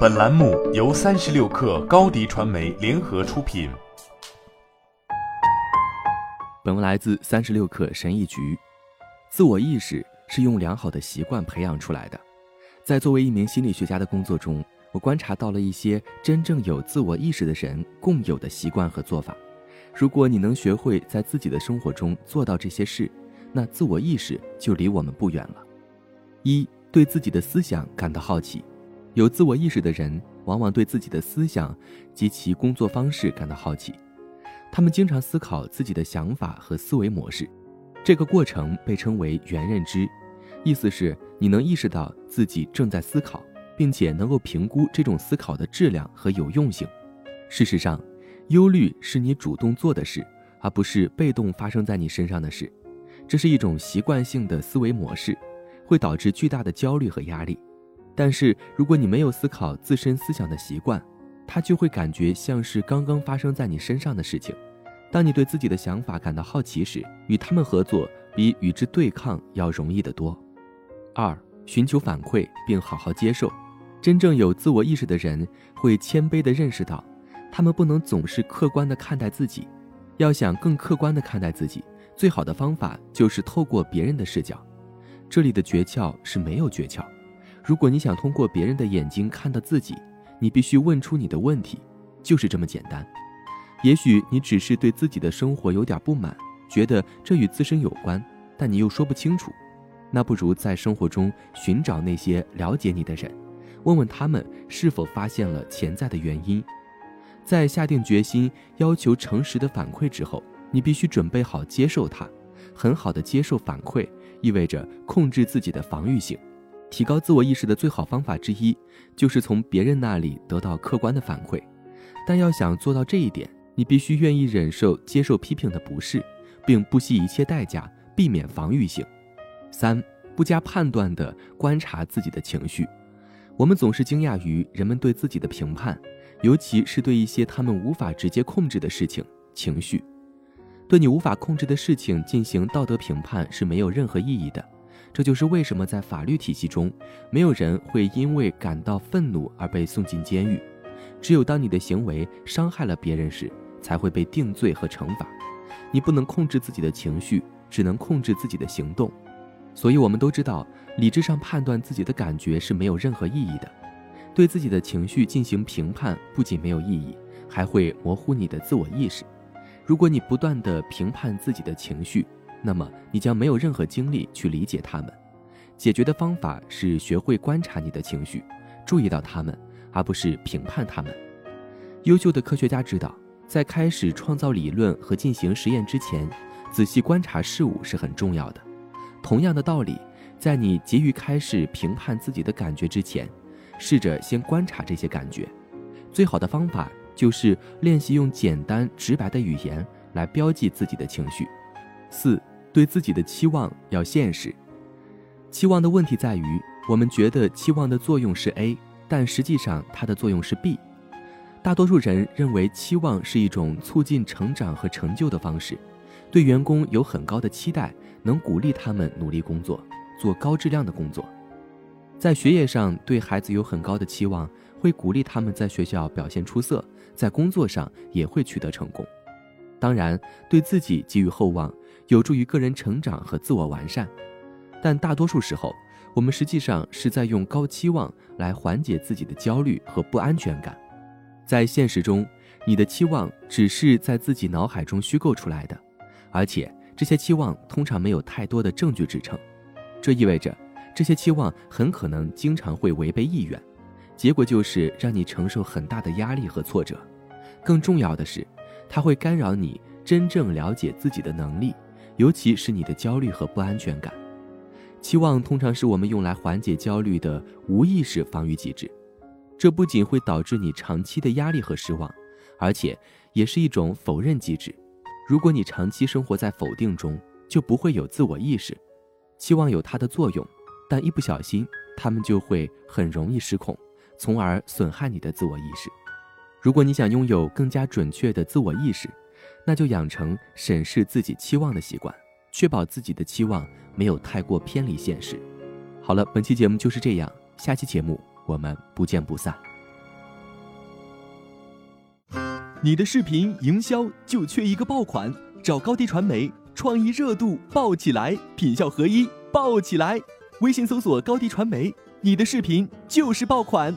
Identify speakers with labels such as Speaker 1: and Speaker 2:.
Speaker 1: 本栏目由三十六氪高低传媒联合出品。
Speaker 2: 本文来自三十六氪神译局。自我意识是用良好的习惯培养出来的。在作为一名心理学家的工作中，我观察到了一些真正有自我意识的人共有的习惯和做法。如果你能学会在自己的生活中做到这些事，那自我意识就离我们不远了。一，对自己的思想感到好奇。有自我意识的人往往对自己的思想及其工作方式感到好奇，他们经常思考自己的想法和思维模式。这个过程被称为原认知，意思是你能意识到自己正在思考，并且能够评估这种思考的质量和有用性。事实上，忧虑是你主动做的事，而不是被动发生在你身上的事。这是一种习惯性的思维模式，会导致巨大的焦虑和压力。但是，如果你没有思考自身思想的习惯，它就会感觉像是刚刚发生在你身上的事情。当你对自己的想法感到好奇时，与他们合作比与之对抗要容易得多。二、寻求反馈并好好接受。真正有自我意识的人会谦卑地认识到，他们不能总是客观地看待自己。要想更客观地看待自己，最好的方法就是透过别人的视角。这里的诀窍是没有诀窍。如果你想通过别人的眼睛看到自己，你必须问出你的问题，就是这么简单。也许你只是对自己的生活有点不满，觉得这与自身有关，但你又说不清楚。那不如在生活中寻找那些了解你的人，问问他们是否发现了潜在的原因。在下定决心要求诚实的反馈之后，你必须准备好接受它。很好的接受反馈，意味着控制自己的防御性。提高自我意识的最好方法之一，就是从别人那里得到客观的反馈。但要想做到这一点，你必须愿意忍受接受批评的不适，并不惜一切代价避免防御性。三、不加判断地观察自己的情绪。我们总是惊讶于人们对自己的评判，尤其是对一些他们无法直接控制的事情。情绪，对你无法控制的事情进行道德评判是没有任何意义的。这就是为什么在法律体系中，没有人会因为感到愤怒而被送进监狱。只有当你的行为伤害了别人时，才会被定罪和惩罚。你不能控制自己的情绪，只能控制自己的行动。所以，我们都知道，理智上判断自己的感觉是没有任何意义的。对自己的情绪进行评判不仅没有意义，还会模糊你的自我意识。如果你不断地评判自己的情绪，那么你将没有任何精力去理解他们。解决的方法是学会观察你的情绪，注意到他们，而不是评判他们。优秀的科学家知道，在开始创造理论和进行实验之前，仔细观察事物是很重要的。同样的道理，在你急于开始评判自己的感觉之前，试着先观察这些感觉。最好的方法就是练习用简单直白的语言来标记自己的情绪。四。对自己的期望要现实。期望的问题在于，我们觉得期望的作用是 A，但实际上它的作用是 B。大多数人认为期望是一种促进成长和成就的方式，对员工有很高的期待，能鼓励他们努力工作，做高质量的工作。在学业上，对孩子有很高的期望，会鼓励他们在学校表现出色，在工作上也会取得成功。当然，对自己寄予厚望。有助于个人成长和自我完善，但大多数时候，我们实际上是在用高期望来缓解自己的焦虑和不安全感。在现实中，你的期望只是在自己脑海中虚构出来的，而且这些期望通常没有太多的证据支撑。这意味着，这些期望很可能经常会违背意愿，结果就是让你承受很大的压力和挫折。更重要的是，它会干扰你真正了解自己的能力。尤其是你的焦虑和不安全感，期望通常是我们用来缓解焦虑的无意识防御机制。这不仅会导致你长期的压力和失望，而且也是一种否认机制。如果你长期生活在否定中，就不会有自我意识。期望有它的作用，但一不小心，它们就会很容易失控，从而损害你的自我意识。如果你想拥有更加准确的自我意识，那就养成审视自己期望的习惯，确保自己的期望没有太过偏离现实。好了，本期节目就是这样，下期节目我们不见不散。你的视频营销就缺一个爆款，找高低传媒，创意热度爆起来，品效合一爆起来，微信搜索高低传媒，你的视频就是爆款。